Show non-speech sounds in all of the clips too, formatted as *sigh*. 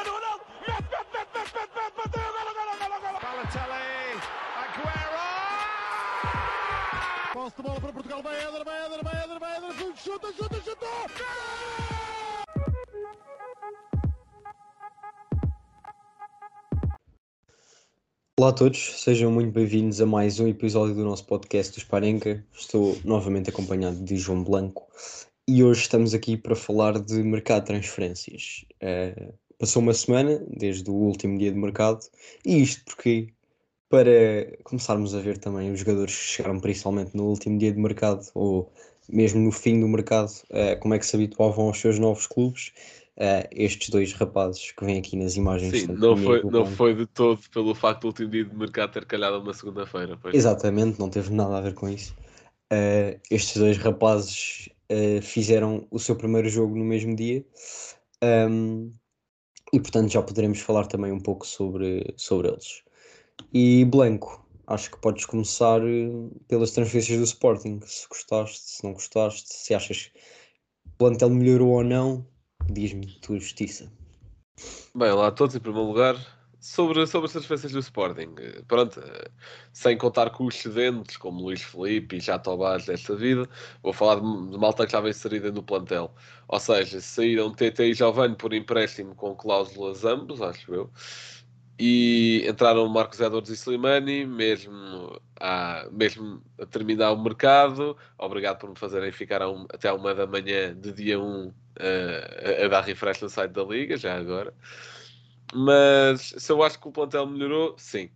Cristiano Ronaldo, mete, mete, mete, mete, mete, mete, bateu, golo, golo, golo, golo. Balotelli, Aguero! Posse de bola para Portugal, vai Eder, vai Eder, vai Eder, vai Eder, chuta, chuta, chuta! Olá a todos, sejam muito bem-vindos a mais um episódio do nosso podcast do Sparenca. Estou novamente acompanhado de João Blanco e hoje estamos aqui para falar de mercado de transferências. Uh, passou uma semana desde o último dia de mercado e isto porque para começarmos a ver também os jogadores que chegaram principalmente no último dia de mercado ou mesmo no fim do mercado, uh, como é que se habituavam aos seus novos clubes uh, estes dois rapazes que vêm aqui nas imagens. Sim, não foi, não foi de todo pelo facto do último dia de mercado ter calhado na segunda-feira. Exatamente, não teve nada a ver com isso. Uh, estes dois rapazes uh, fizeram o seu primeiro jogo no mesmo dia um, e, portanto, já poderemos falar também um pouco sobre, sobre eles. E Blanco, acho que podes começar pelas transferências do Sporting. Se gostaste, se não gostaste, se achas que o plantel melhorou ou não, Diz-me tua justiça. Bem, lá todos em primeiro lugar. Sobre, sobre as transferências do Sporting, pronto, sem contar com os excedentes como Luís Felipe e Jatobás desta vida, vou falar de, de malta que vem inserida no plantel. Ou seja, saíram TT e Giovanni por empréstimo com cláusulas ambos, acho eu e entraram Marcos Edwards e Slimani, mesmo a, mesmo a terminar o mercado. Obrigado por me fazerem ficar um, até uma da manhã de dia 1 uh, a, a, dar refresh no site da Liga, já agora. Mas se eu acho que o plantel melhorou, sim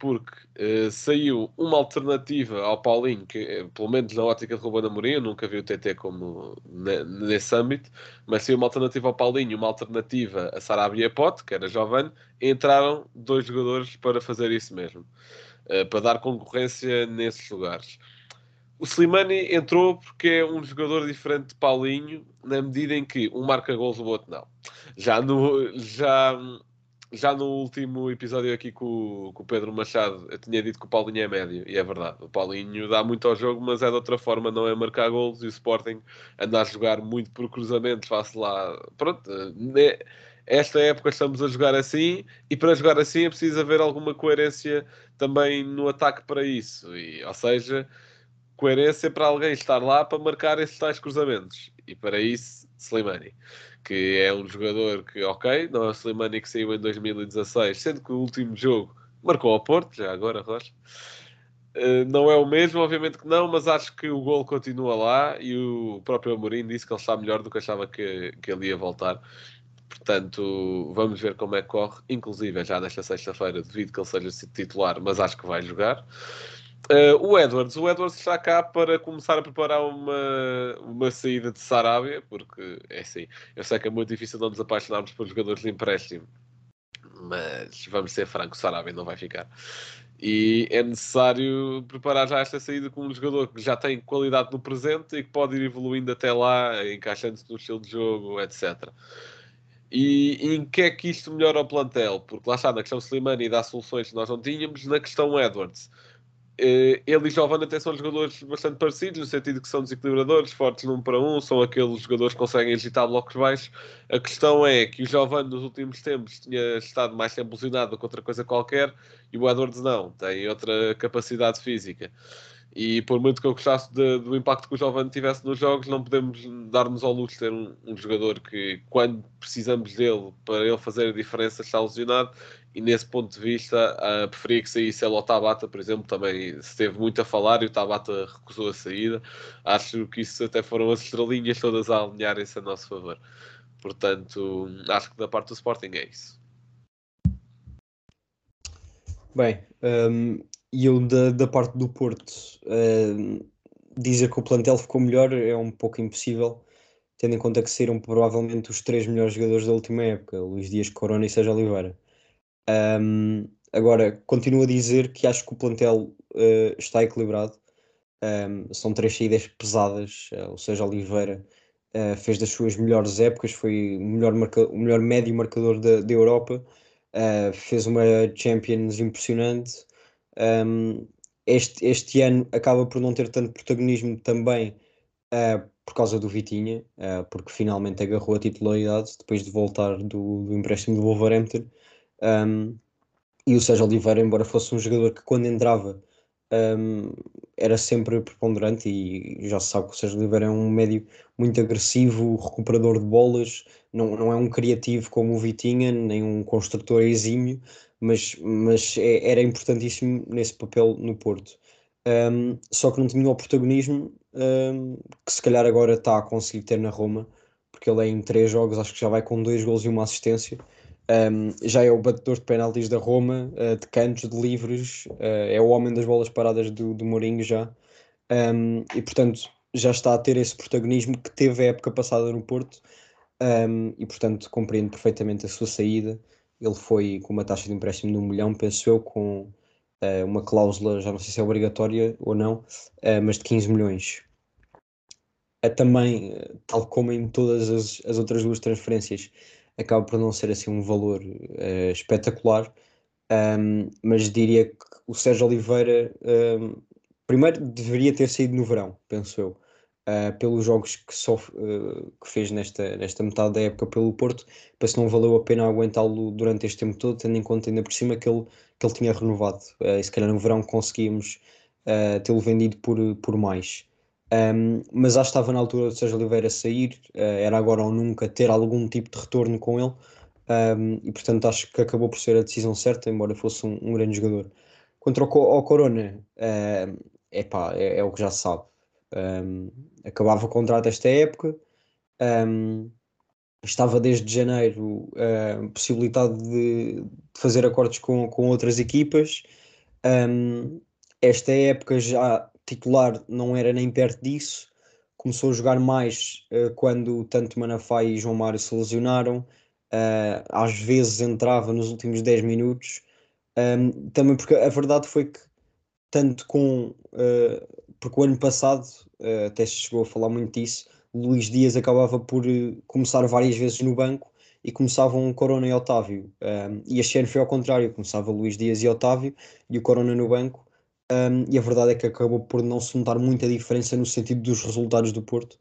porque uh, saiu uma alternativa ao Paulinho, que eh, pelo menos na ótica de Ruben Amorim, eu nunca vi o TT como nesse âmbito, mas saiu uma alternativa ao Paulinho, uma alternativa a Sarabia Pote, que era jovem, entraram dois jogadores para fazer isso mesmo, uh, para dar concorrência nesses lugares. O Slimani entrou porque é um jogador diferente de Paulinho, na medida em que um marca gols, o outro não. Já no, já já no último episódio aqui com, com, o Pedro Machado, eu tinha dito que o Paulinho é médio, e é verdade. O Paulinho dá muito ao jogo, mas é de outra forma, não é marcar gols. E o Sporting anda a jogar muito por cruzamentos, faço lá. Pronto, né? esta época estamos a jogar assim, e para jogar assim é preciso haver alguma coerência também no ataque para isso. E, ou seja, coerência para alguém estar lá para marcar esses tais cruzamentos. E para isso, Slimani que é um jogador que, ok, não é o Slimani que saiu em 2016, sendo que o último jogo marcou ao Porto, já agora, Rocha. Uh, não é o mesmo, obviamente que não, mas acho que o gol continua lá e o próprio Amorim disse que ele está melhor do que achava que, que ele ia voltar. Portanto, vamos ver como é que corre, inclusive já nesta sexta-feira, devido que ele seja titular, mas acho que vai jogar. Uh, o Edwards, o Edwards está cá para começar a preparar uma, uma saída de Sarabia, porque é assim, eu sei que é muito difícil não nos apaixonarmos por jogadores de empréstimo, mas vamos ser francos, Sarabia não vai ficar. E é necessário preparar já esta saída com um jogador que já tem qualidade no presente e que pode ir evoluindo até lá, encaixando-se no estilo de jogo, etc. E, em que é que isto melhora o plantel? Porque lá está, na questão Slimani dá soluções que nós não tínhamos, na questão Edwards ele e Giovanni até são jogadores bastante parecidos, no sentido que são desequilibradores, fortes num para um, são aqueles jogadores que conseguem agitar blocos baixos. A questão é que o Giovanni nos últimos tempos tinha estado mais tempo lesionado do que outra coisa qualquer, e o Edwards não, tem outra capacidade física. E por muito que eu gostasse de, do impacto que o Giovanni tivesse nos jogos, não podemos dar-nos ao luxo de ter um, um, jogador que, quando precisamos dele para ele fazer a diferença, está lesionado e nesse ponto de vista uh, preferia que saísse ela o Tabata, por exemplo, também esteve muito a falar e o Tabata recusou a saída. Acho que isso até foram as estrelinhas todas a alinharem-se a nosso favor. Portanto, acho que da parte do Sporting é isso. Bem, um, eu da, da parte do Porto, uh, dizer que o plantel ficou melhor é um pouco impossível, tendo em conta que saíram provavelmente os três melhores jogadores da última época, Luís Dias Corona e Sérgio Oliveira. Um, agora, continuo a dizer que acho que o plantel uh, está equilibrado. Um, são três saídas pesadas, uh, ou seja, Oliveira uh, fez das suas melhores épocas, foi o melhor, marca, o melhor médio marcador da, da Europa, fez uma Champions impressionante. Um, este, este ano acaba por não ter tanto protagonismo também por causa do Vitinha, porque finalmente agarrou a titularidade depois de voltar do, do empréstimo do Wolverhampton. Um, e o Sérgio Oliveira, embora fosse um jogador que quando entrava um, era sempre preponderante e já se sabe que o Sérgio Oliveira é um médio muito agressivo, recuperador de bolas, não, não é um criativo como o Vitinha, nem um construtor exímio, mas, mas é, era importantíssimo nesse papel no Porto. Um, só que não tinha o protagonismo um, que se calhar agora está a conseguir ter na Roma, porque ele é em três jogos, acho que já vai com dois gols e uma assistência. Um, já é o batedor de penaltis da Roma, uh, de cantos, de livres, uh, é o homem das bolas paradas do, do Mourinho já. Um, e portanto já está a ter esse protagonismo que teve a época passada no Porto. Um, e portanto compreendo perfeitamente a sua saída. Ele foi com uma taxa de empréstimo de um milhão, penso eu, com uh, uma cláusula, já não sei se é obrigatória ou não, mas de 15 milhões. também, tal como em todas as, as outras duas transferências, acaba por não ser assim um valor uh, espetacular, um, mas diria que o Sérgio Oliveira um, primeiro deveria ter saído no verão, penso eu, uh, pelos jogos que, só, uh, que fez nesta, nesta metade da época pelo Porto, penso que não valeu a pena aguentá-lo durante este tempo todo, tendo em conta ainda por cima que ele, que ele tinha renovado, e se calhar no verão conseguíamos tê-lo vendido por, por mais. Um, mas que estava na altura de Sérgio Oliveira sair, uh, era agora ou nunca ter algum tipo de retorno com ele, um, e portanto acho que acabou por ser a decisão certa, embora fosse um, um grande jogador. Contra o, o Corona, uh, epá, é, é o que já se sabe. Acabava o contrato esta época, estava desde janeiro uh, possibilitado de, de, fazer acordos com, com outras equipas. Esta época já titular não era nem perto disso. Começou a jogar mais uh, quando tanto Manafá e João Mário se lesionaram. Uh, às vezes entrava nos últimos 10 minutos. Um, também porque a verdade foi que, tanto com. Uh, porque o ano passado, até se chegou a falar muito disso, Luís Dias acabava por começar várias vezes no banco e começavam Corona e Otávio. Um, e este ano foi ao contrário, começava Luís Dias e Otávio e o Corona no banco um, e a verdade é que acabou por não se notar muita diferença no sentido dos resultados do Porto.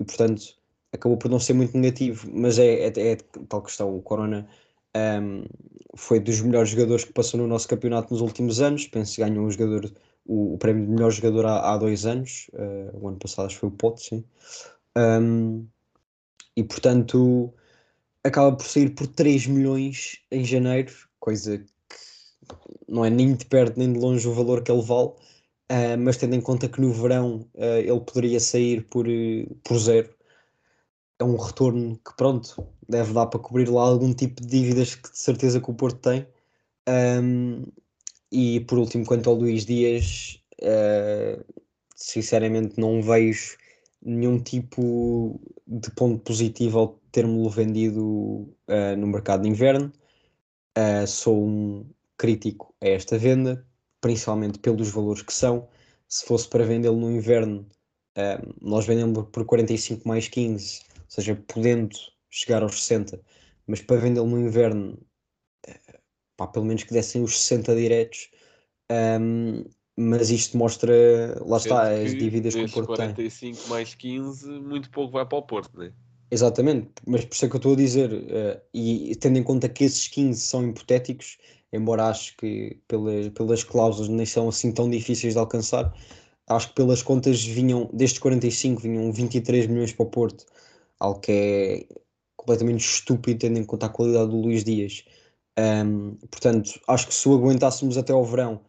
E portanto acabou por não ser muito negativo, mas é, é, é tal questão, o Corona um, foi dos melhores jogadores que passou no nosso campeonato nos últimos anos, penso que ganhou um jogador, o, o prémio de melhor jogador há, há dois anos, uh, o ano passado acho que foi o Pote, sim. Um, e portanto acaba por sair por 3 milhões em janeiro, coisa não é nem de perto nem de longe o valor que ele vale, uh, mas tendo em conta que no verão uh, ele poderia sair por, uh, por zero, é um retorno que pronto, deve dar para cobrir lá algum tipo de dívidas que de certeza que o Porto tem. Um, e por último, quanto ao Luís Dias, sinceramente não vejo nenhum tipo de ponto positivo ao ter-me-lo vendido no mercado de inverno. sou um, crítico a esta venda, principalmente pelos valores que são. Se fosse para vendê-lo no inverno, um, nós vendemos por 45 mais 15, ou seja, podendo chegar aos 60, mas para vendê-lo no inverno, uh, pá, pelo menos que dessem os 60 diretos. Um, mas isto mostra, lá está, as dívidas que o Porto 45 tem. mais 15, muito pouco vai para o Porto, não é? Exatamente, mas por isso é que eu estou a dizer, uh, e tendo em conta que esses 15 são hipotéticos, embora acho que pelas, pelas cláusulas nem são assim tão difíceis de alcançar, acho que pelas contas vinham, destes 45 vinham 23 milhões para o Porto, algo que é completamente estúpido tendo em conta a qualidade do Luís Dias. Um, portanto, acho que se o aguentássemos até ao verão,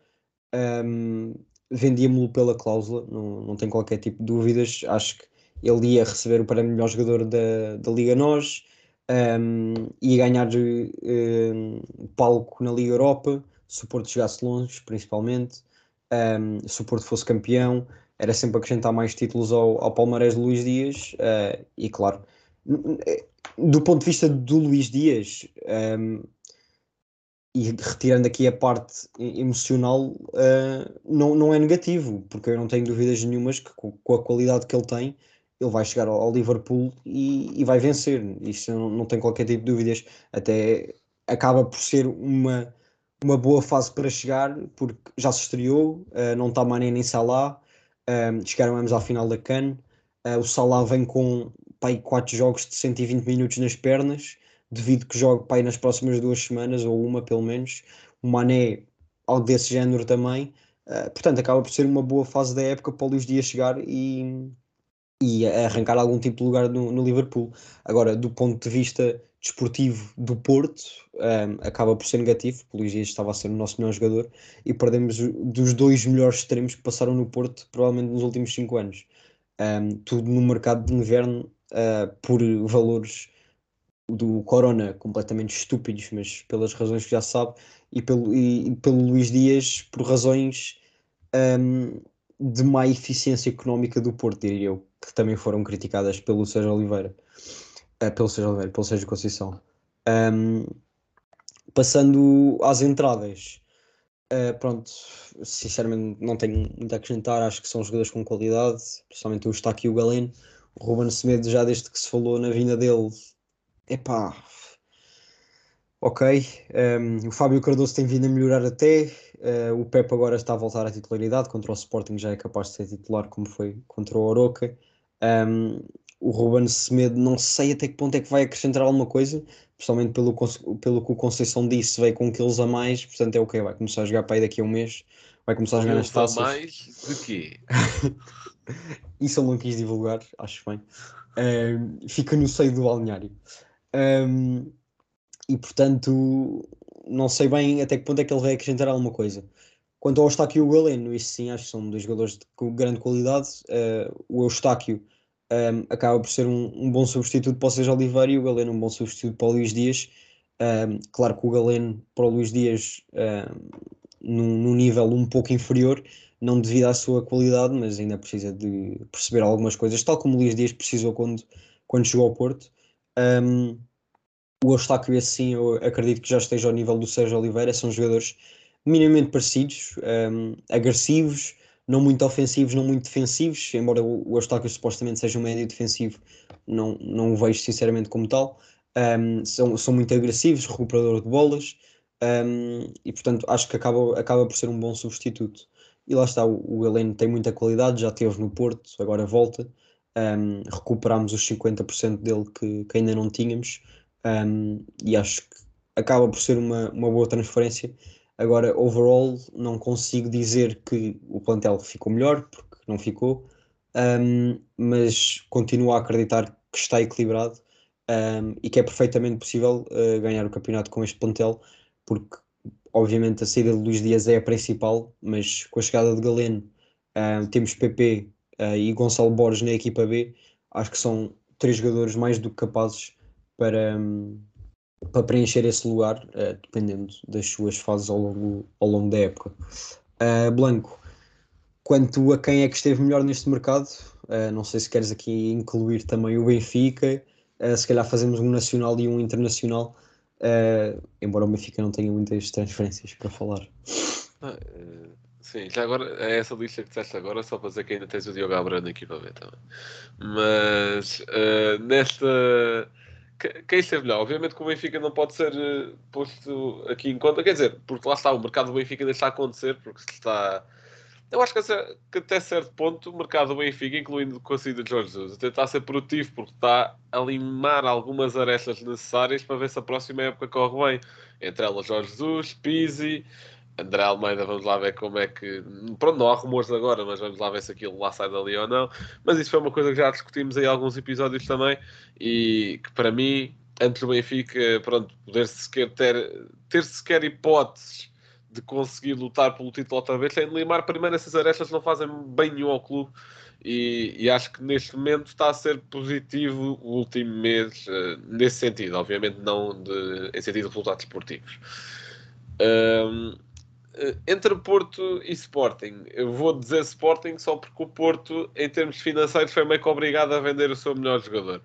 um, vendíamos-lo pela cláusula, não, não tenho qualquer tipo de dúvidas. Acho que ele ia receber o prémio melhor jogador da, da Liga Nós, um, ia ganhar um, palco na Liga Europa, se o Porto chegasse longe, principalmente, um, se o Porto fosse campeão, era sempre acrescentar mais títulos ao, ao Palmarés de Luís Dias, uh, e claro, do ponto de vista do Luís Dias, um, e retirando aqui a parte emocional, uh, não, não é negativo, porque eu não tenho dúvidas nenhumas que com a qualidade que ele tem, ele vai chegar ao, Liverpool e, e, vai vencer. Isso não, não tem qualquer tipo de dúvidas. Até acaba por ser uma, uma boa fase para chegar, porque já se estreou, uh, não está Mané nem Salah, um, chegaram ambos à final da CAN. Uh, o Salah vem com pai, 4 jogos de 120 minutos nas pernas, devido que jogue pai, nas próximas duas semanas, ou uma pelo menos. O Mané, algo desse género também. Uh, portanto, acaba por ser uma boa fase da época para o Luís Dias chegar e, e arrancar algum tipo de lugar no, no Liverpool. Agora, do ponto de vista desportivo do Porto um, acaba por ser negativo, porque o Luís Dias estava a ser o nosso melhor jogador e perdemos dos dois melhores extremos que passaram no Porto, provavelmente nos últimos 5 anos. Um, tudo no mercado de inverno uh, por valores do Corona completamente estúpidos, mas pelas razões que já sabe, e pelo, e, e pelo Luís Dias por razões um, de má eficiência económica do Porto, diria eu, que também foram criticadas pelo Sérgio Oliveira. Uh, pelo Sérgio Oliveira, pelo Sérgio Conceição. Um, passando às entradas, uh, pronto, sinceramente não tenho muito a acrescentar, acho que são jogadores com qualidade, principalmente o Eustáquio e o Galeno. O Ruben Semedo, já desde que se falou na vinda dele, epá, ok. Um, o Fábio Cardoso tem vindo a melhorar até. Uh, o Pepe agora está a voltar à titularidade. Contra o Sporting já é capaz de ser titular, como foi contra o Oroca. Um, o Ruben Semedo, não sei até que ponto é que vai acrescentar alguma coisa, principalmente pelo, pelo que o Conceição disse, veio com quilos a mais, portanto é o que vai começar a jogar para aí daqui a um mês, vai começar a jogar nas taças. mais de quê? *laughs* Isso eu não quis divulgar, acho bem. Um, fica no seio do balneário. Um, e portanto, não sei bem até que ponto é que ele vai acrescentar alguma coisa. Quanto ao Eustáquio e o Galeno, isso sim, acho que são dois jogadores de grande qualidade. Uh, o Eustáquio um, acaba por ser um, um, bom substituto para o Sérgio Oliveira e o Galeno um bom substituto para o Luís Dias. Um, claro que o Galeno para o Luís Dias num, num, nível um pouco inferior, não devido à sua qualidade, mas ainda precisa de perceber algumas coisas, tal como o Luís Dias precisou quando, quando chegou ao Porto. o Eustáquio, esse sim, eu acredito que já esteja ao nível do Sérgio Oliveira, são jogadores minimamente parecidos, agressivos, não muito ofensivos, não muito defensivos, embora o, Eustáquio supostamente seja um médio defensivo, não, não o vejo sinceramente como tal. Um, são, são muito agressivos, recuperador de bolas, um, e portanto acho que acaba, acaba por ser um bom substituto. E lá está, o, o Heleno tem muita qualidade, já teve no Porto, agora volta. Um, recuperámos os 50% dele que, que, ainda não tínhamos, e acho que acaba por ser uma, uma boa transferência Agora, overall, não consigo dizer que o plantel ficou melhor, porque não ficou, um, mas continuo a acreditar que está equilibrado um, e que é perfeitamente possível uh, ganhar o campeonato com este plantel, porque obviamente a saída de Luís Dias é a principal, mas com a chegada de Galeno uh, temos PP uh, eh, e Gonçalo Borges na equipa B, acho que são três jogadores mais do que capazes para, um, para preencher esse lugar, uh, dependendo das suas fases ao longo, ao longo da época. Uh, Blanco, quanto a quem é que esteve melhor neste mercado, uh, não sei se queres aqui incluir também o Benfica, se calhar fazemos um nacional e um internacional, embora o Benfica não tenha muitas transferências para falar. Ah, sim, já agora é essa lista que disseste agora, só para dizer que ainda tens o Diogo Abrano aqui para ver também. Mas nesta quem esteve melhor? Obviamente que o Benfica não pode ser uh, posto aqui em conta, quer dizer, porque lá está, o mercado do Benfica deixa acontecer, porque está. Eu acho que, que até certo ponto o mercado do Benfica, incluindo com a saída de Jorge Jesus, até está a ser produtivo, porque está a limar algumas arestas necessárias para ver se a próxima época corre bem. Entre elas Jorge Jesus, Pizzi, André Almeida, vamos lá ver como é que. Pronto, não há rumores agora, mas vamos lá ver se aquilo lá sai dali ou não. Mas isso foi uma coisa que já discutimos aí alguns episódios também e que para mim, antes do Benfica, pronto, poder sequer ter, ter sequer hipóteses de conseguir lutar pelo título outra vez, de limar primeiro essas arestas não fazem bem nenhum ao clube. E, e, acho que neste momento está a ser positivo o último mês uh, nesse sentido, obviamente não de, em sentido de resultados esportivos. Um, entre Porto e Sporting, eu vou dizer Sporting só porque o Porto, em termos financeiros, foi meio que obrigado a vender o seu melhor jogador.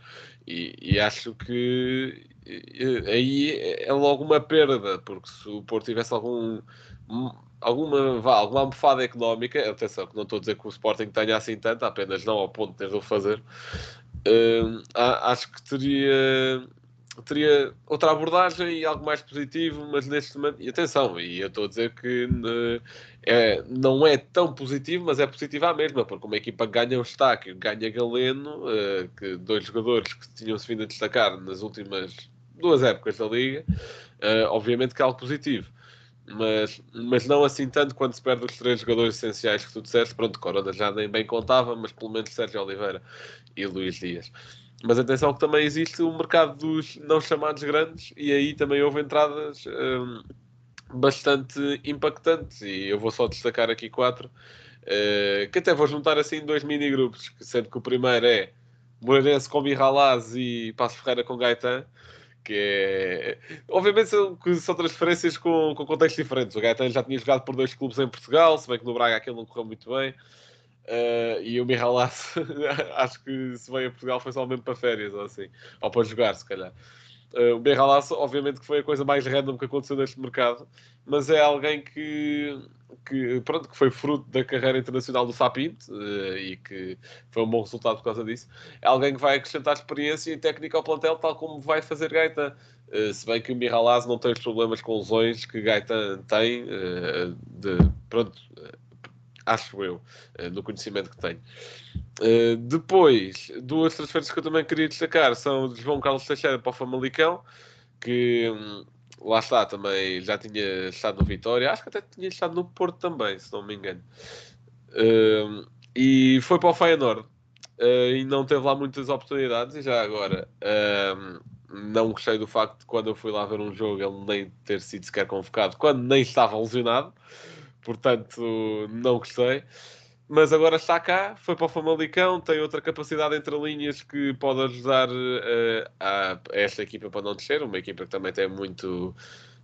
E, e acho que eh, aí é logo uma perda, porque se o Porto tivesse algum alguma, vá, alguma almofada económica, atenção que não estou a dizer que o Sporting tenha assim tanto, apenas não ao ponto de ter de o fazer, acho que teria teria outra abordagem e algo mais positivo, mas neste momento, e atenção, e eu estou a dizer que uh, é, não é tão positivo, mas é positivo à mesma, porque uma equipa ganha o destaque, ganha Galeno, uh, que dois jogadores que tinham-se vindo a destacar nas últimas duas épocas da Liga, uh, obviamente que é algo positivo. Mas, mas não assim tanto quando se perde os três jogadores essenciais que tu disseste. Pronto, Corona já nem bem contava, mas pelo menos Sérgio Oliveira e Luís Dias. Mas atenção que também existe o mercado dos não chamados grandes e aí também houve entradas um, bastante impactantes e eu vou só destacar aqui quatro uh, que até vou juntar assim dois mini grupos, sendo que o primeiro é Moreirense com Mihalaz e Passo Ferreira com Gaetan que é... Obviamente são, são transferências com, com contextos diferentes. O Gaetan já tinha jogado por dois clubes em Portugal, se bem que no Braga aquilo não correu muito bem. Uh, e o Mihalas, *laughs* acho que se veio a Portugal foi só mesmo para férias ou assim, ou para jogar, se calhar. Uh, o Mihalas, obviamente, que foi a coisa mais random que aconteceu neste mercado, mas é alguém que, que, pronto, que foi fruto da carreira internacional do Sapint uh, e que foi um bom resultado por causa disso. É alguém que vai acrescentar experiência e técnica ao plantel, tal como vai fazer Gaeta. se bem que o Mihalas não tem os problemas com lesões que Gaeta tem, de, pronto acho eu, eh, no conhecimento que tenho. Uh, depois, duas transferências que eu também queria destacar são de João Carlos Teixeira para o Famalicão, que hum, lá está, também já tinha estado no Vitória, acho que até tinha estado no Porto também, se não me engano. Uh, e foi para o Feyenoord uh, e não teve lá muitas oportunidades. E já agora, hum, não gostei do facto de quando eu fui lá ver um jogo ele nem ter sido sequer convocado, quando nem estava lesionado portanto não gostei. Mas agora está cá, foi para o Famalicão, tem outra capacidade entre linhas que pode ajudar uh, a, esta equipa para não descer, uma equipa que também tem muito,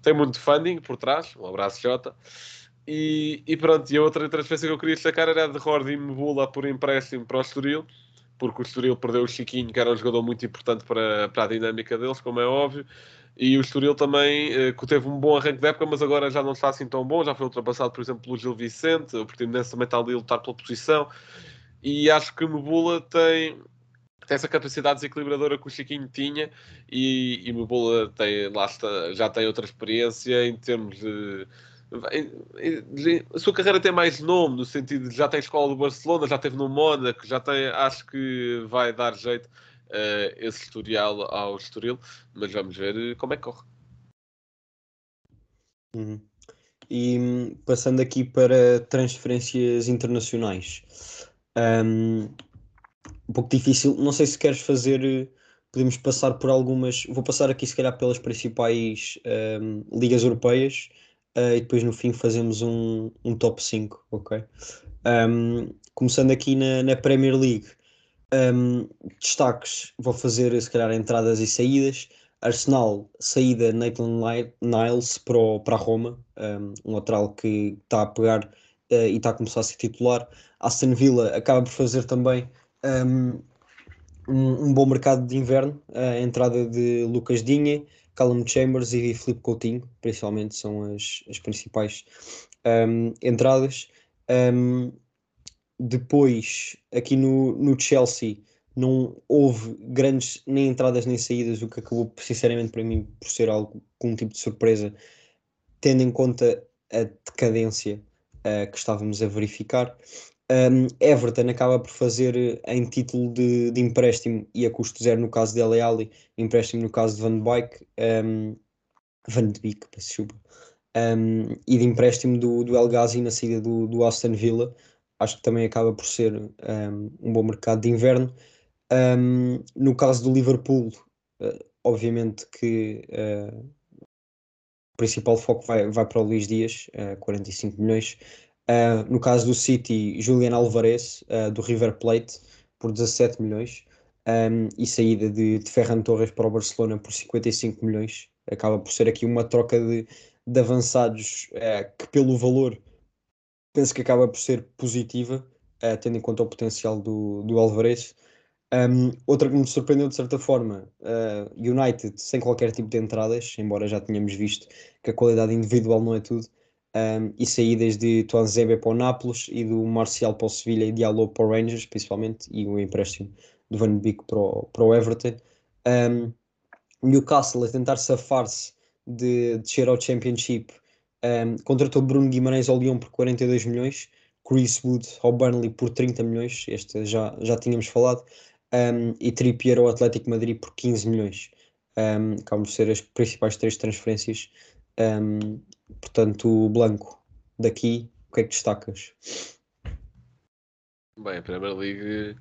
tem muito funding por trás. Um abraço, Jota. E, e pronto, e a outra transferência que eu queria destacar era a de Rordi Mbula por empréstimo para o Estoril, porque o Estoril perdeu o Chiquinho, que era um jogador muito importante para, para a dinâmica deles, como é óbvio. E o Estoril também, eh, que teve um bom arranque de época, mas agora já não está assim tão bom. Já foi ultrapassado, por exemplo, pelo Gil Vicente. O Portimonense também está ali a lutar pela posição. E acho que Mebula tem, tem essa capacidade desequilibradora que o Chiquinho tinha. E, e Mebula tem, lá está, já tem outra experiência em termos de. A sua carreira tem mais nome, no sentido de já tem escola do Barcelona, já teve no Mónaco, já tem, acho que vai dar jeito uh, esse historial ao Estoril, mas vamos ver eh, como é que corre. Uhum. E passando aqui para transferências internacionais, um, um pouco difícil, não sei se queres fazer, eh, podemos passar por algumas, vou passar aqui se calhar pelas principais um, ligas europeias uh, e depois no fim fazemos um, um top 5, ok? Um, começando aqui na, na Premier League, um, destaques, vou fazer se calhar entradas e saídas. Arsenal, saída Nathan Niles para, o, para a Roma, um, um lateral que está a pegar uh, e está a começar a ser titular. Aston Villa acaba por fazer também um, um, bom mercado de inverno, a entrada de Lucas Dinha, Callum Chambers e Filipe Coutinho, principalmente são as, as principais entradas. Um, depois, aqui no, no Chelsea, não houve grandes nem entradas nem saídas, o que acabou, sinceramente, para mim, por ser algo com um tipo de surpresa, tendo em conta a decadência uh, que estávamos a verificar. Um, Everton acaba por fazer eh, em título de, de, empréstimo e a custo zero no caso de Dele empréstimo no caso de Van Beek, um, Van de Beek, um, e de empréstimo do, do El Ghazi na saída do, do Aston Villa acho que também acaba por ser um, um bom mercado de inverno. Um, no caso do Liverpool, uh, obviamente que uh, o principal foco vai, vai para o Luís Dias, uh, 45 milhões. No caso do City, Julian Alvarez, do River Plate, por 17 milhões. Um, e saída de, de Ferran Torres para o Barcelona por 55 milhões. Acaba por ser aqui uma troca de, de avançados que, pelo valor, penso que acaba por ser positiva, uh, tendo em conta o potencial do, do Alvarez. Um, outra que me surpreendeu de certa forma, uh, United sem qualquer tipo de entradas, embora já tínhamos visto que a qualidade individual não é tudo, um, e saídas de Tuanzebe para o Nápoles e do Marcial para o Sevilha e Diallo para o Rangers, principalmente, e o empréstimo do Van Beek para o, para o Everton. Um, Newcastle a tentar safar-se de descer ao Championship um, contratou Bruno Guimarães ao Lyon por 42 milhões, Chris Wood ao Burnley por 30 milhões, este já, já tínhamos falado, um, e Trippier ao Atlético Madrid por 15 milhões. Um, acabam por ser as principais três transferências. Um, portanto, Blanco, daqui, o que é que destacas? Bem, a Premier League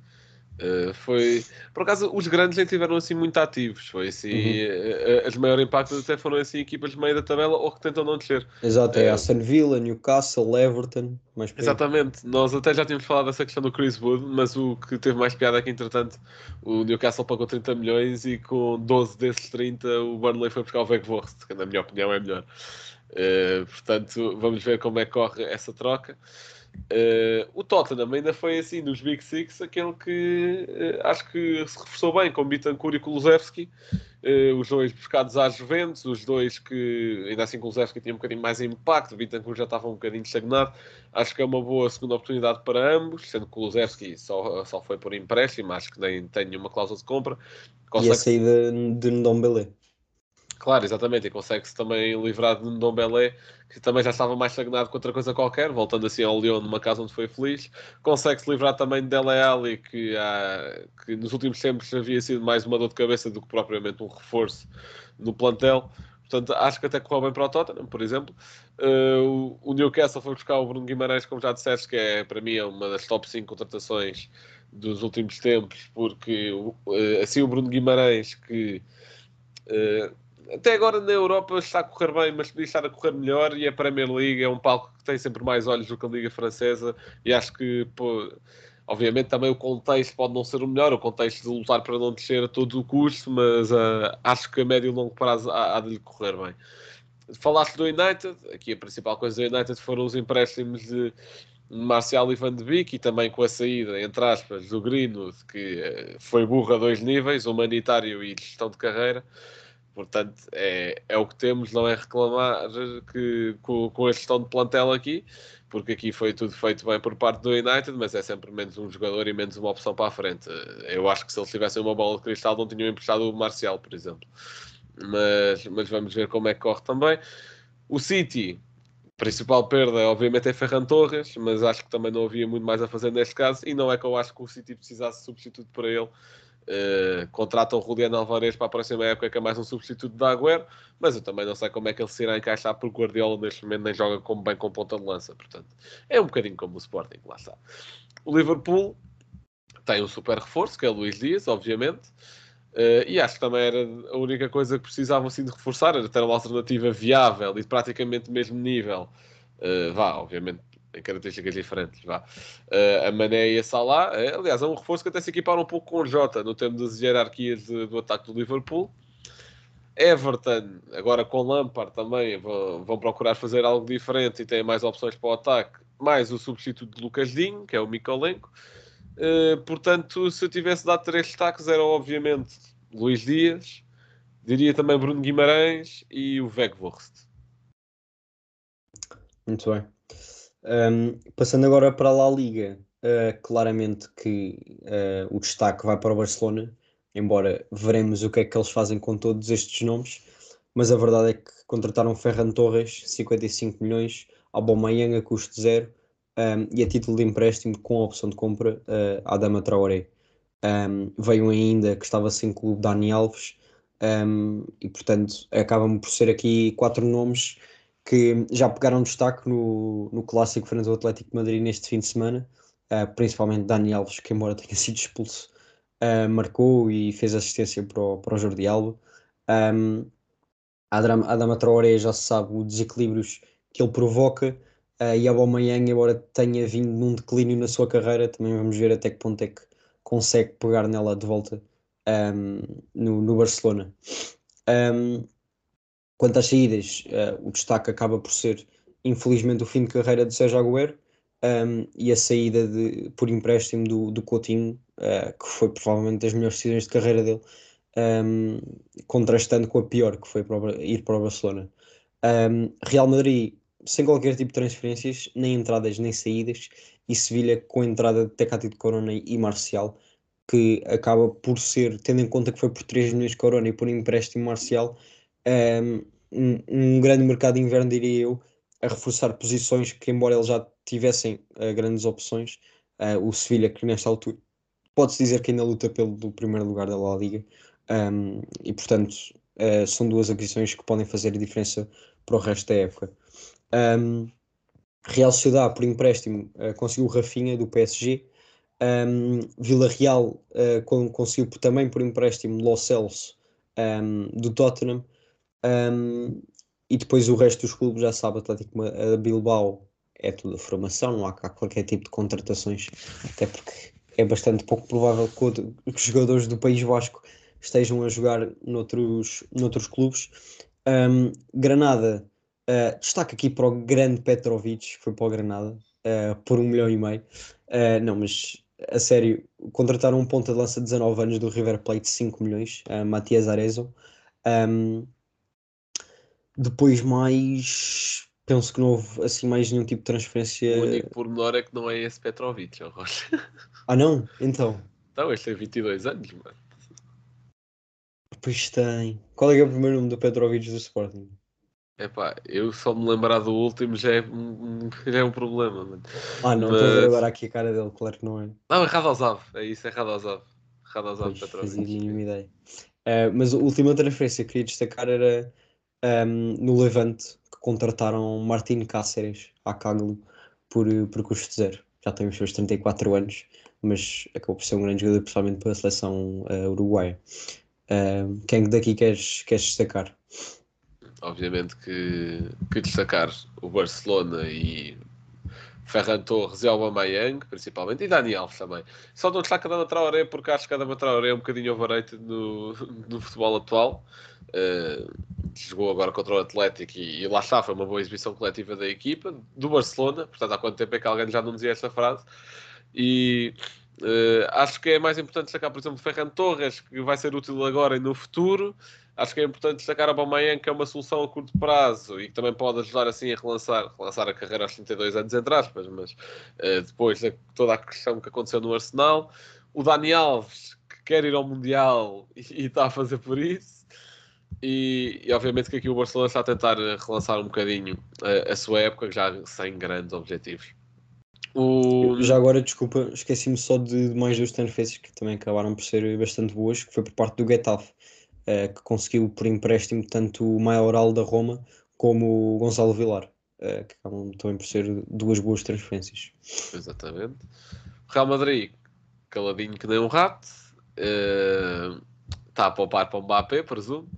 Uh, foi por acaso os grandes nem tiveram assim muito ativos. Foi assim uhum. uh, as maiores impactos até foram assim equipas de meio da tabela ou que tentam não descer. Exato, é uh, Aston Villa, Newcastle, Everton mais exatamente, nós até já tínhamos falado dessa questão do Chris Wood mas o que teve mais piada é que entretanto o Newcastle pagou 30 milhões e com 12 desses 30 o Burnley foi buscar o Weghorst que na minha opinião é melhor. Portanto vamos ver como é que corre essa troca Uh, o Tottenham ainda foi assim, dos Big Six, aquele que uh, acho que se reforçou bem com Bittencourt e Kulusevski, uh, os dois buscados às Juventus, os dois que ainda assim Kulusevski tinha um bocadinho mais impacto, Bittencourt já estava um bocadinho estagnado. Acho que é uma boa segunda oportunidade para ambos, sendo que Kulusevski só, só foi por empréstimo, acho que nem tem nenhuma cláusula de compra. Consegue... E a saída de Ndombele. Claro, exatamente, e consegue-se também livrar de Ndombele, que também já estava mais estagnado com outra coisa qualquer, voltando assim ao Leão, numa casa onde foi feliz. Consegue-se livrar também de Dele Alli, que, que nos últimos tempos havia sido mais uma dor de cabeça do que propriamente um reforço no plantel. Portanto, acho que até correu bem para o Tottenham, por exemplo. Uh, o, Newcastle foi buscar o Bruno Guimarães, como já disseste, que é para mim é uma das top 5 contratações dos últimos tempos, porque uh, assim o Bruno Guimarães, que uh, até agora na Europa está a correr bem, mas podia estar a correr melhor. E a Premier League é um palco que tem sempre mais olhos do que a Liga Francesa. E acho que, pô, obviamente, também o contexto pode não ser o melhor, o contexto de lutar para não descer a todo o custo, mas uh, acho que a médio e longo prazo há, há de lhe correr bem. Falaste do United, aqui a principal coisa do United foram os empréstimos de Marcial e Van de Beek e também com a saída, entre aspas, do Greenwood, que uh, foi burro a dois níveis, humanitário e gestão de carreira. Portanto, é, é o que temos, não é reclamar que, com, com a gestão de plantel aqui, porque aqui foi tudo feito bem por parte do United, mas é sempre menos um jogador e menos uma opção para a frente. Eu acho que se eles tivessem uma bola de cristal, não tinham emprestado o Marcial, por exemplo. Mas, mas vamos ver como é que corre também. O City, principal perda, obviamente, é Ferran Torres, mas acho que também não havia muito mais a fazer neste caso, e não é que eu acho que o City precisasse de substituto para ele Uh, contratam o Juliano Alvarez para a próxima época, que é mais um substituto da Agüero, mas eu também não sei como é que ele se irá encaixar, o Guardiola neste momento nem joga como bem com ponta de lança, portanto é um bocadinho como o Sporting, lá está. O Liverpool tem um super reforço, que é o Luís Dias, obviamente, uh, e acho que também era a única coisa que precisavam assim de reforçar, era ter uma alternativa viável e de praticamente mesmo nível. Uh, vá, obviamente características diferentes. Vá. Uh, a Mané e a Salah, é, aliás, é um reforço que até se equiparam um pouco com o Jota no termo das hierarquias de, do ataque do Liverpool. Everton, agora com Lampard também, vão, vão, procurar fazer algo diferente e têm mais opções para o ataque, mais o substituto de Lucas Dinho, que é o Mikolenko. Uh, portanto, se eu tivesse dado três destaques, era obviamente Luís Dias, diria também Bruno Guimarães e o Weghorst. Muito bem. Um, passando agora para a La Liga, uh, claramente que uh, o destaque vai para o Barcelona, embora veremos o que é que eles fazem com todos estes nomes, mas a verdade é que contrataram Ferran Torres, 55 milhões, Aubameyang a custo zero um, e a título de empréstimo com a opção de compra uh, Adama Traoré. Um, veio ainda que estava sem clube Dani Alves um, e portanto acabam por ser aqui quatro nomes que já pegaram destaque no, no clássico frente ao Atlético de Madrid neste fim de semana, uh, principalmente Dani Alves, que embora tenha *laughs* sido expulso, uh, marcou e fez assistência para o, para o Jordi Alba. Um, Adam, Adama Traoré já se sabe os desequilíbrios que ele provoca uh, e Aubameyang, embora tenha vindo num declínio na sua carreira, também vamos ver até que ponto é que consegue pegar nela de volta um, no, no Barcelona. Um, Quanto às saídas, uh, o destaque acaba por ser, infelizmente, o fim de carreira de Sérgio Agüero um, e a saída de, por empréstimo do, do Coutinho, uh, que foi provavelmente das melhores decisões de carreira dele, um, contrastando com a pior, que foi para o, ir para o Barcelona. Um, Real Madrid, sem qualquer tipo de transferências, nem entradas nem saídas, e Sevilha com a entrada de Tecati de Corona e Marcial. que acaba por ser, tendo em conta que foi por 3 milhões de corona e por empréstimo marcial, um, um, um grande mercado de inverno, diria eu, a reforçar posições que, embora eles já tivessem uh, grandes opções, uh, o Sevilha, que nesta altura pode-se dizer que ainda luta pelo primeiro lugar da La Liga, um, e portanto uh, são duas aquisições que podem fazer diferença para o resto da época. Um, Real Sociedade, por empréstimo, conseguiu Rafinha do PSG. Um, Vila Real conseguiu também por empréstimo Lo Celso do Tottenham. Um, e depois o resto dos clubes já sabe, Atlético a Bilbao é tudo a formação, não há cá qualquer tipo de contratações, até porque é bastante pouco provável que, os jogadores do País Vasco estejam a jogar noutros, noutros clubes. Um, Granada, uh, destaque aqui para o grande Petrovic, foi para o Granada, uh, por um milhão e meio. Uh, não, mas a sério, contrataram um ponta de lança de 19 anos do River Plate de 5 milhões, uh, Matias Arezzo. Um, depois mais penso que não houve assim mais nenhum tipo de transferência. O único pormenor é que não é esse Petrovic, ó Rocha. Ah não? Então. Então, este tem 22 anos, mano. Pois tem. Qual é, é o primeiro nome do Petrovic do Sporting? Epá, eu só me lembrar do último já é, já é um problema, mano. Ah não, Mas... estou a ver agora aqui a cara dele, claro que não é. Não, é Radosov, é isso, é Radosov. Radosov Petrovic. Fazia nenhuma ideia. Uh, mas a última transferência que queria destacar era um, no Levante, que contrataram Martin Cáceres a Caglio por, por custo zero. Já tem os seus 34 anos, mas acabou por ser um grande jogador, principalmente pela seleção uh, uruguaia. Quem daqui queres, queres destacar? Obviamente que, que destacar o Barcelona e Ferran Torres e Aubameyang, principalmente, e Dani Alves também. Só não destaca Dama Traoré, porque acho que a Dama Traoré é um bocadinho overrated no, no futebol atual. Uh, jogou agora contra o Atlético e, e, lá está, foi uma boa exibição coletiva da equipa, do Barcelona, portanto há quanto tempo é que alguém já não dizia esta frase, e uh, acho que é mais importante destacar, por exemplo, Ferran Torres, que vai ser útil agora e no futuro, acho que é importante destacar a Baumanhan, que é uma solução a curto prazo e que também pode ajudar assim a relançar, relançar a carreira aos 32 anos, entre aspas, mas uh, depois de toda a questão que aconteceu no Arsenal, o Dani Alves, que quer ir ao Mundial e, e está a fazer por isso, e, e, obviamente que aqui o Barcelona está a tentar relançar um bocadinho a, a sua época, já sem grandes objetivos. O... Já agora, desculpa, esqueci-me só de, de mais duas transferências que também acabaram por ser bastante boas, que foi por parte do Getafe, uh, que conseguiu por empréstimo tanto o Maioral da Roma como o Gonçalo Vilar, uh, que acabam também por ser duas boas transferências. Exatamente. Real Madrid, caladinho que nem um rato. Uh, está a poupar para o Mbappé, presumo.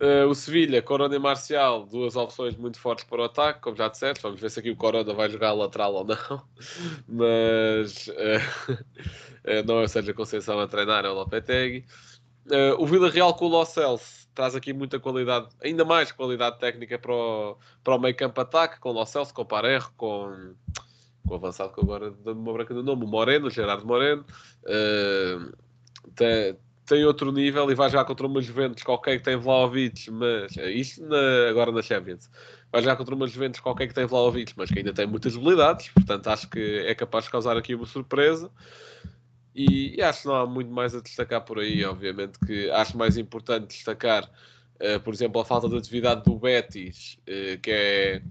Uh, o Sevilha, Corona e Marcial, duas opções muito fortes para o ataque, como já disseste. Vamos ver se aqui o Corona vai jogar lateral ou não. *laughs* Mas uh, *laughs* não é o Sérgio Conceição a treinar, é o Lopetegui. Uh, o Vila Real com o Lo Celso traz aqui muita qualidade, ainda mais qualidade técnica para o, para o meio campo ataque, com o Lo Celso, com o Parejo, com, com o avançado que agora dando uma branca do nome, o Moreno, o Gerardo Moreno. Uh, tem, tem outro nível e vai jogar contra uma Juventus qualquer que tem Vlaovic, mas é isto na, agora na Champions. Vai jogar contra uma Juventus qualquer que tem Vlaovic, mas que ainda tem muitas habilidades, portanto acho que é capaz de causar aqui uma surpresa. E, e acho que não há muito mais a destacar por aí, obviamente que acho mais importante destacar, uh, por exemplo, a falta de atividade do Betis, uh, que é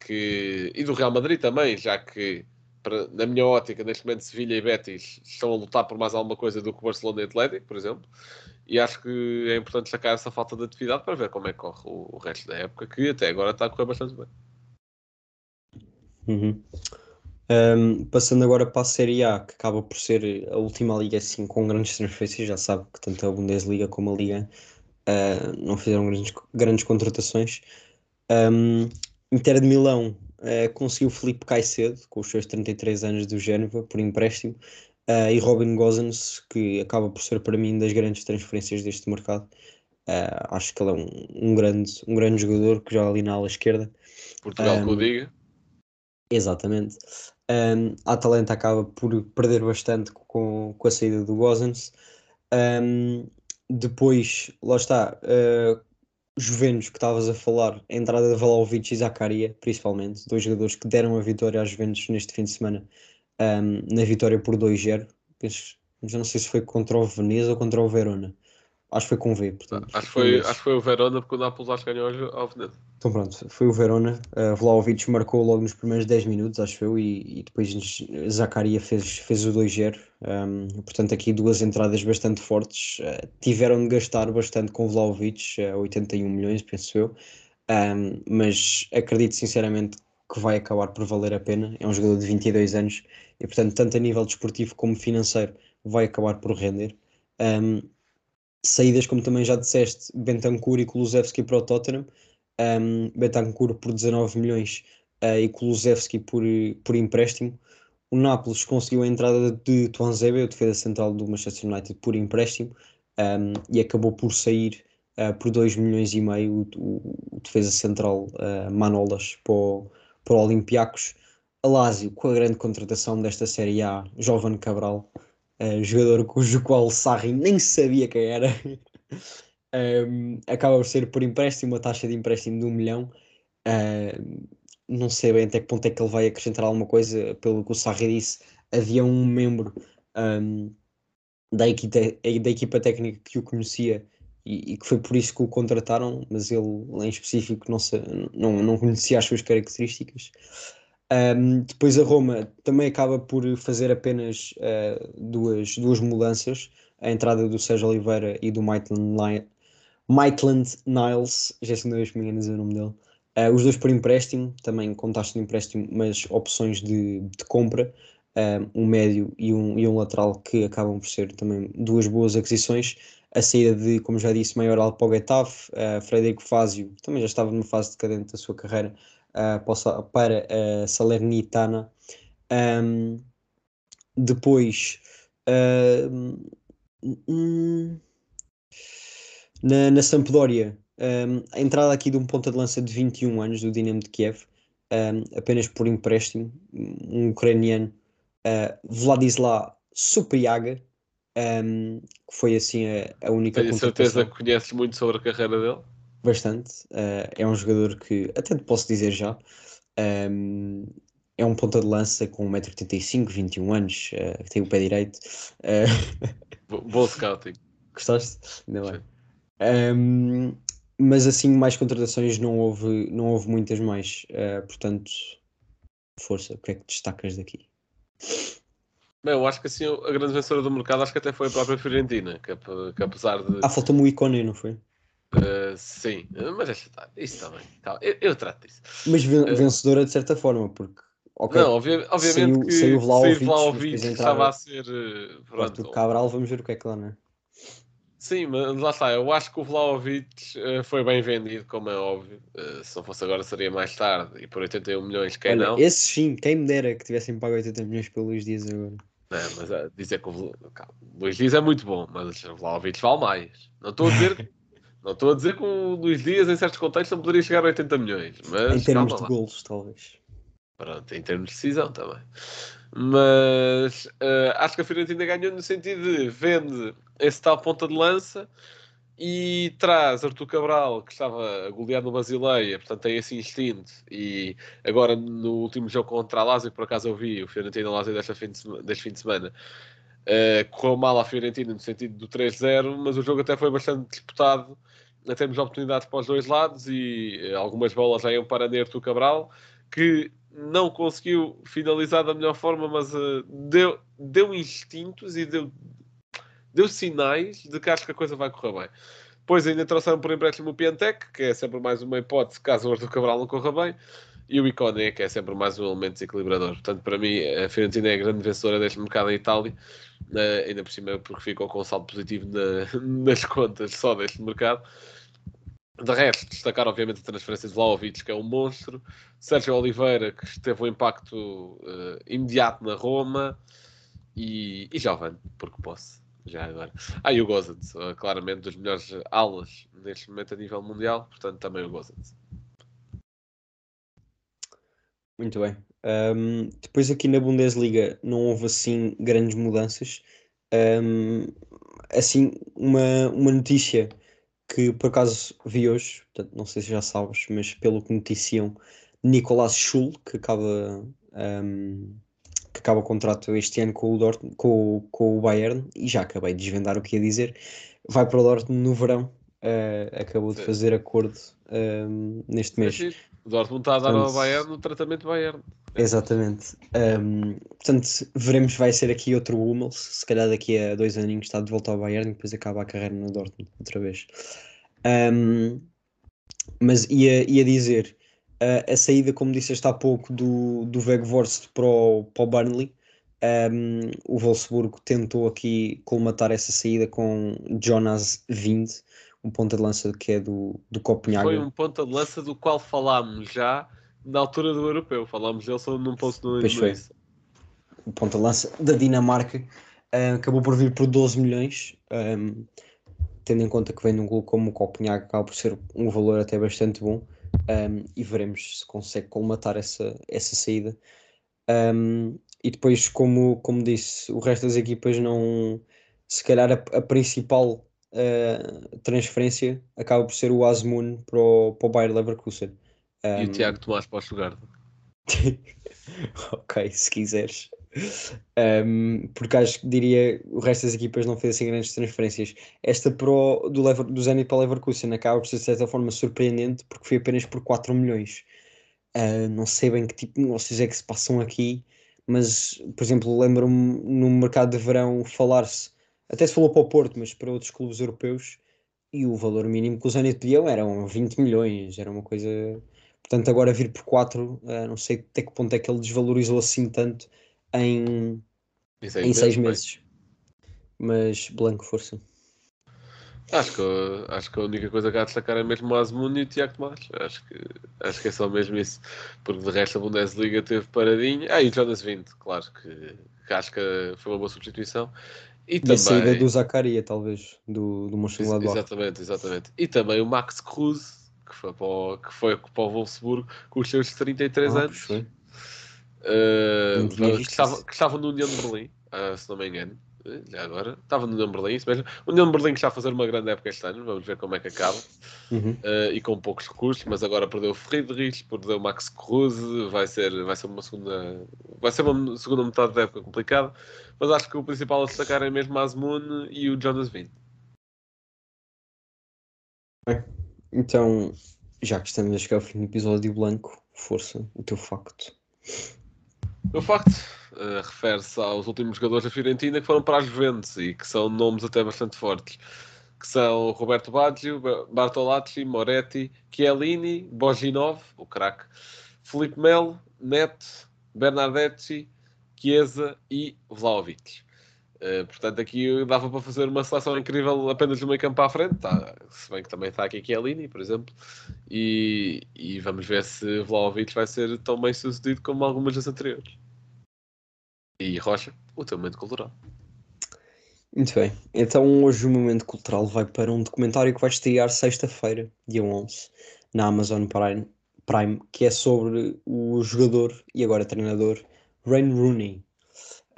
que, e do Real Madrid também, já que para, na minha ótica, neste momento, Sevilha e Betis estão a lutar por mais alguma coisa do que Barcelona e Atlético, por exemplo. E acho que é importante destacar essa falta de atividade para ver como é que corre o, o resto da época, que até agora está a correr bastante bem. Uhum. Um, passando agora para a Série A, que acaba por ser a última liga assim com grandes transferências, já sabe que tanto a Bundesliga como a Liga uh, não fizeram grandes, grandes contratações. Um, Inter de Milão uh, conseguiu Felipe Caicedo, com os seus 33 anos do Génova, por empréstimo, uh, e Robin Gosens, que acaba por ser para mim das grandes transferências deste mercado. Uh, acho que ele é um, um, grande, um grande jogador que joga ali na ala esquerda. Portugal um, que o diga. Exatamente. Um, a Atalanta acaba por perder bastante com, com a saída do Gosens. Um, depois, lá está, uh, Juventus que estavas a falar, a entrada de Vlaovic e Zacaria, principalmente, dois jogadores que deram a vitória às Juventus neste fim de semana, um, na vitória por 2-0. Penso já não sei se foi contra o Veneza ou contra o Verona. Acho que foi com V, portanto. Acho que foi, acho que foi o Verona porque o Nápoles acho que ganhou ao- ao Veneza. Então pronto, foi o Verona. Uh, Vlahovic marcou logo nos primeiros 10 minutos, acho eu, e, e depois Zacaria fez, fez o 2-0. Um, portanto, aqui duas entradas bastante fortes. Uh, tiveram de gastar bastante com Vlahovic, uh, 81 milhões, penso eu. Um, mas acredito sinceramente que vai acabar por valer a pena. É um jogador de 22 anos e, portanto, tanto a nível desportivo como financeiro, vai acabar por render. Um, saídas, como também já disseste, Bentancur e Kulusevski para o Tottenham. Um, Bentancur por 19 milhões uh, e Kulusevski por, por empréstimo. O Nápoles conseguiu a entrada de Tuanzebe, o defesa central do Manchester United, por empréstimo um, e acabou por sair uh, por 2 milhões e meio o, o, defesa central uh, Manolas para o, para o Olympiacos. A Lazio, com a grande contratação desta Série A, Jovem Cabral, uh, jogador cujo qual Sarri nem sabia quem era, *laughs* um, acaba por ser por empréstimo, uma taxa de empréstimo de um milhão. Uh, não sei bem até que ponto é que ele vai acrescentar alguma coisa, pelo que o Sarri disse, havia um membro um, da, equipa, da equipa técnica que o conhecia e, e, que foi por isso que o contrataram, mas ele em específico não, se, não, não conhecia as suas características. Um, depois a Roma também acaba por fazer apenas uh, duas, duas mudanças, a entrada do Sérgio Oliveira e do Maitland, Maitland Niles, já sei não me dizer o nome dele, uh, os dois por empréstimo, também com taxa de empréstimo, mas opções de, de compra, um médio e um, e um lateral que acabam por ser também duas boas aquisições. A saída de, como já disse, Maioral para o uh, Frederico Fázio também já estava numa fase decadente da sua carreira, uh, para a uh, Salernitana. Um, depois, um, na, na Sampdoria, um, a entrada aqui de um ponta de lança de 21 anos do Dinamo de Kiev, apenas por empréstimo, um ucraniano, uh, Vladislav Supriaga, que foi assim a, a única Tenho certeza que conheces muito sobre a carreira dele. Bastante. Uh, é um jogador que, até te posso dizer já, um, é um ponta de lança com 1,85m, 21 anos, uh, tem o pé direito. *laughs* Uh... Bom scouting. Gostaste? Ainda bem. Um, mas assim, mais contratações não houve, não houve muitas mais. portanto, força, o que é que destacas daqui? Bem, eu acho que assim a grande vencedora do mercado acho que até foi a própria Fiorentina, que, que apesar de. Ah, faltou-me o ícone, não foi? Uh, sim, mas está, isso também. Tá, eu, eu, trato disso. Mas vencedora de certa forma, porque. Okay, não, obvi obviamente saiu, que saiu Vlaovic, Vlaovic estava a ser. Uh, pronto, o Cabral, vamos ver o que é que lá, não é? Sim, mas lá está. Eu acho que o Vlaovic uh, foi bem vendido, como é óbvio. Uh, se não fosse agora, seria mais tarde. E por 81 milhões, quem Olha, não? Esse sim, quem me dera que tivessem pago 80 milhões pelo Luís Dias agora. Não, mas uh, dizer que o Luís Dias é muito bom, mas o Vlaovic vale mais. Não estou a dizer, não estou a dizer que o Luís Dias, em certos contextos, não poderia chegar a 80 milhões. Mas em termos de golos, talvez. Pronto, em termos de decisão também. Mas acho que a Fiorentina ganhou no sentido de vende esse tal ponta de lança e traz Artur Cabral, que estava a golear no Basileia, portanto tem esse instinto. E agora no último jogo contra a Lazio, por acaso eu vi o Fiorentina Lazio deste fim de semana, deste fim de semana uh, correu mal a Fiorentina no sentido do 3-0, mas o jogo até foi bastante disputado em termos de oportunidades para os dois lados e uh, algumas bolas iam para Artur Cabral, que não conseguiu finalizar da melhor forma, mas uh, deu, deu instintos e deu deu sinais de que acho que a coisa vai correr bem. Depois ainda trouxeram por empréstimo o Piantec, que é sempre mais uma hipótese caso o Arthur Cabral não corra bem, e o Icone, que é sempre mais um elemento desequilibrador. Portanto, para mim, a Fiorentina é a grande vencedora deste mercado em Itália, uh, ainda por cima porque ficou com um saldo positivo na, *laughs* nas contas só deste mercado. De resto, destacar obviamente a transferência de Vlaovic, que é um monstro, Sérgio Oliveira, que teve um impacto uh, imediato na Roma, e, e Jovem, porque posso já agora. Ah, e o Gozans, claramente dos melhores alas neste momento a nível mundial, portanto também o Gozans. Muito bem. Um, depois aqui na Bundesliga não houve assim grandes mudanças. Um, assim, uma, uma notícia que por acaso vi hoje, portanto, não sei se já sabes, mas pelo que noticiam, Nicolás Schul, que acaba um, que acaba o contrato este ano com o, Dortmund, com, com o Bayern, e já acabei de desvendar o que ia dizer, vai para o Dortmund no verão, uh, acabou de Sim. fazer acordo neste mês. O Dortmund está a dar ao Portanto- Bayern o tratamento Bayern. Exatamente. Um, portanto, veremos, vai ser aqui outro Hummels, se calhar daqui a dois aninhos está de volta ao Bayern e depois acaba a carreira no Dortmund outra vez. Um, mas ia, ia dizer, uh, a saída, como disseste há pouco, do, do Weghorst para o, para o Burnley, um, o Wolfsburgo tentou aqui colmatar essa saída com Jonas Wind, um ponta de lança que é do, do Copenhague. Foi um ponta de lança do qual falámos já na altura do europeu. Falámos dele só num post no, Pois no foi. O ponta de lança da Dinamarca, ah, acabou por vir por 12 milhões, ahm, tendo em conta que vem num clube como o Copenhague, acaba por ser um valor até bastante bom, ahm, e veremos se consegue colmatar essa, essa saída. Ahm, e depois, como, como disse, o resto das equipas não. Se calhar a, a principal transferência acaba por ser o Asmun para o, para o Bayer Leverkusen. E Ahm, o Tiago Tomás para o Stuttgart. *laughs* ok, se quiseres. Um, porque acho que diria o resto das equipas não fez assim grandes transferências. Esta pro do, Lever, do Zenit para o Leverkusen acaba por ser de certa forma surpreendente porque foi apenas por 4 milhões. Uh, não sei bem que tipo de negócios é que se passam aqui, mas por exemplo, lembro-me no mercado de verão falar-se, até se falou para o Porto, mas para outros clubes europeus, e o valor mínimo que o Zenit pediu eram 20 milhões, era uma coisa. Portanto, agora vir por 4, uh, não sei até que ponto é que ele desvalorizou assim tanto em, em seis bem. meses. Mas Blanco, força. Acho que, acho que a única coisa que há a destacar é mesmo o Asmun e o Tiago Tomás. Acho que, acho que é só mesmo isso. Porque de resto a Bundesliga teve paradinho. Ah, e o Jonas Vint, claro, que, que acho que foi uma boa substituição. E E a também. saída do Zacaria, talvez, do, do Ex- Mönchengladbach. Exatamente, exatamente. E também o Max Cruz, que foi para o, que foi para o Wolfsburgo com os seus 33 Ah, anos. Uh, que, estava, que estava no União de Berlim, ah, se não me engano. Agora, estava no União Berlim, isso mesmo. O União Berlim está a fazer uma grande época este ano, vamos ver como é que acaba. Uhum. Uh, e com poucos recursos, mas agora perdeu o Friedrich, perdeu o Max Cruz, vai ser, vai ser uma segunda vai ser uma segunda metade da época complicada, mas acho que o principal a destacar é mesmo Asmun e o Jonas Vint. Então, já que estamos a chegar ao fim do episódio Blanco, força, o teu facto. O facto uh, refere-se aos últimos jogadores da Fiorentina que foram para as Juventus e que são nomes até bastante fortes, que são Roberto Baggio, Ba- Bartolacci, Moretti, Chiellini, Boginov, o craque, Felipe Melo, Neto, Bernardetti, Chiesa e Vlaovic. Uh, portanto, aqui dava para fazer uma seleção incrível apenas no meio campo à frente, tá, se bem que também está aqui Chiellini, por exemplo, e, e vamos ver se Vlaovic vai ser tão bem sucedido como algumas das anteriores. E Rocha, o teu momento cultural. Muito bem, então hoje o momento cultural vai para um documentário que vai estrear sexta-feira, dia 11, na Amazon Prime, Prime, que é sobre o jogador e agora treinador Wayne Rooney,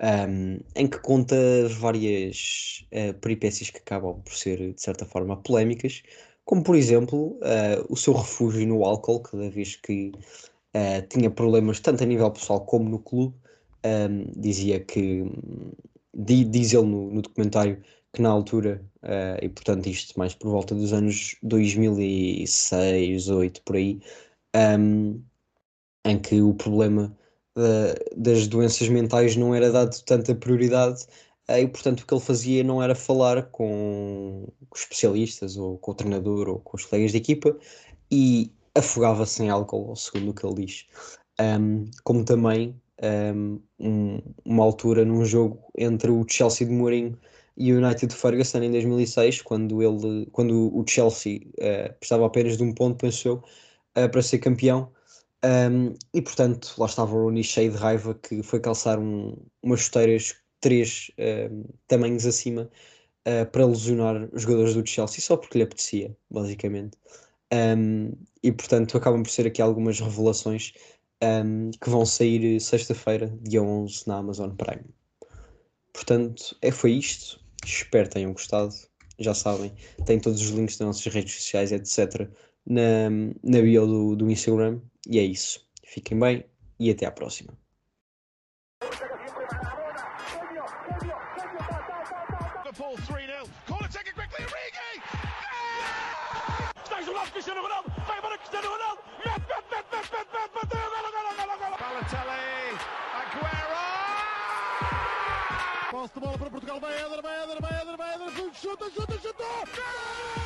um, em que conta várias uh, peripécias que acabam por ser, de certa forma, polémicas, como por exemplo uh, o seu refúgio no álcool, cada vez que uh, tinha problemas tanto a nível pessoal como no clube, um, dizia que di- diz ele no, no documentário que na altura, eh, e portanto isto mais por volta dos anos 2006, 2008, por aí, um, em que o problema da- das doenças mentais não era dado tanta prioridade, eh, e portanto o que ele fazia não era falar com, com especialistas, ou com o treinador, ou com os colegas de equipa, e afogava-se em álcool, segundo o que ele diz. Um, como também um, um- uma altura num jogo entre o Chelsea de Mourinho e o United de Ferguson em 2006, quando, ele, quando o Chelsea eh, precisava apenas de um ponto, pensou, eh, para ser campeão. Um, e portanto, lá estava o Rooney cheio de raiva que foi calçar um, umas chuteiras três tamanhos acima eh, para lesionar os jogadores do Chelsea, só porque lhe apetecia, basicamente. Um, e portanto, acabam por ser aqui algumas revelações um, que vão sair sexta-feira, dia 11, na Amazon Prime. Portanto, é, foi isto. Espero tenham gostado. Já sabem, tem todos os links das nossas redes sociais, etc., na, na bio do, do Instagram. E é isso. Fiquem bem e até à próxima. Michael, vai andré, vai andré, vai Éder, vai Éder, chuta, chuta! Gol!